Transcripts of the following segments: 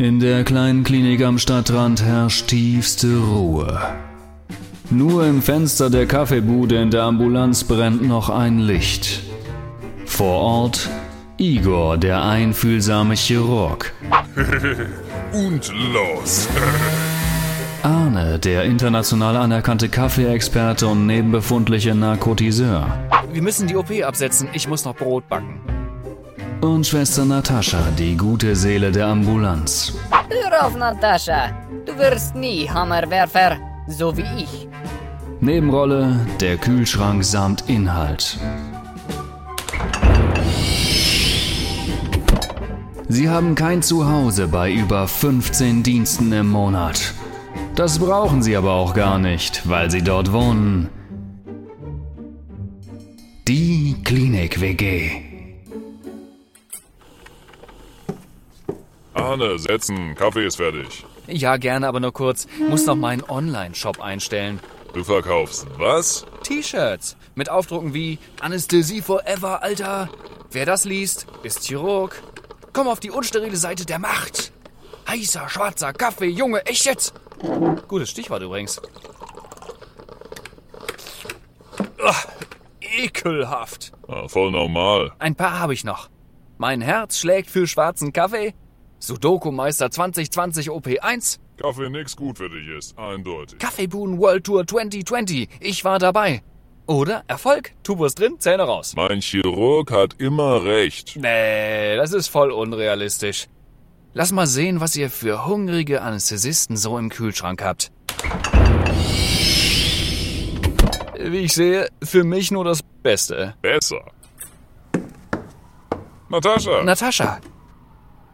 In der kleinen Klinik am Stadtrand herrscht tiefste Ruhe. Nur im Fenster der Kaffeebude in der Ambulanz brennt noch ein Licht. Vor Ort Igor, der einfühlsame Chirurg. Und los. Arne, der international anerkannte Kaffeeexperte und nebenbefundliche Narkotiseur. Wir müssen die OP absetzen. Ich muss noch Brot backen. Und Schwester Natascha, die gute Seele der Ambulanz. Hör auf, Natascha. Du wirst nie Hammerwerfer, so wie ich. Nebenrolle der Kühlschrank samt Inhalt. Sie haben kein Zuhause bei über 15 Diensten im Monat. Das brauchen Sie aber auch gar nicht, weil Sie dort wohnen. Die Klinik WG. Arne, setzen. Kaffee ist fertig. Ja, gerne, aber nur kurz. Muss noch meinen Online-Shop einstellen. Du verkaufst was? T-Shirts mit Aufdrucken wie Anästhesie forever, Alter. Wer das liest, ist Chirurg. Komm auf die unsterile Seite der Macht. Heißer, schwarzer Kaffee, Junge, echt jetzt? Gutes Stichwort übrigens. Ugh, ekelhaft. Ah, voll normal. Ein paar habe ich noch. Mein Herz schlägt für schwarzen Kaffee. Sudoku-Meister 2020 OP1. Kaffee nix gut für dich ist, eindeutig. Kaffeeboon World Tour 2020. Ich war dabei. Oder Erfolg. Tubus drin, Zähne raus. Mein Chirurg hat immer recht. Nee, das ist voll unrealistisch. Lass mal sehen, was ihr für hungrige Anästhesisten so im Kühlschrank habt. Wie ich sehe, für mich nur das Beste. Besser. Natascha, Natascha,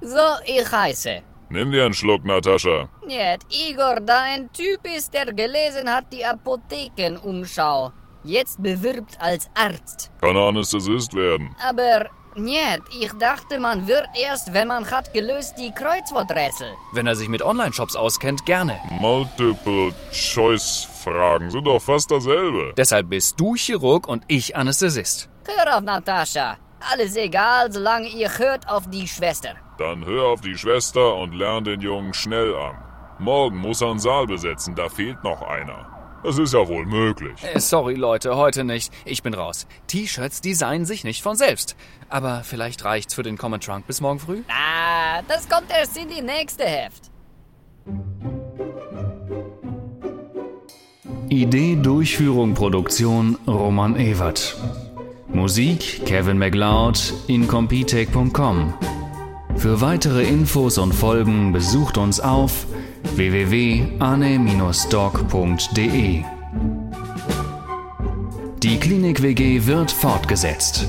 So, ich heiße. nimm dir einen Schluck, Natascha. Niet, Igor da ein Typ ist, der gelesen hat die Apothekenumschau. Jetzt bewirbt als Arzt. Kann Anästhesist werden. Aber, niet, ich dachte, man wird erst, wenn man hat gelöst die Kreuzworträtsel. wenn er sich mit Online-Shops auskennt, gerne. Multiple-Choice-Fragen sind doch fast dasselbe. Deshalb bist du Chirurg und ich Anästhesist. Hör auf, Natascha. Alles egal, solange ihr hört auf die Schwester. Dann hör auf die Schwester und lern den Jungen schnell an. Morgen muss er einen Saal besetzen, da fehlt noch einer. Das ist ja wohl möglich. Äh, Sorry Leute, heute nicht. Ich bin raus. T-Shirts designen sich nicht von selbst. Aber vielleicht reicht's für den Common Trunk bis morgen früh? Ah, das kommt erst in die nächste Heft. Idee, Durchführung, Produktion Roman Evert. Musik Kevin MacLeod incompetech.com. Für weitere Infos und Folgen besucht uns auf www.ane-doc.de. Die Klinik WG wird fortgesetzt.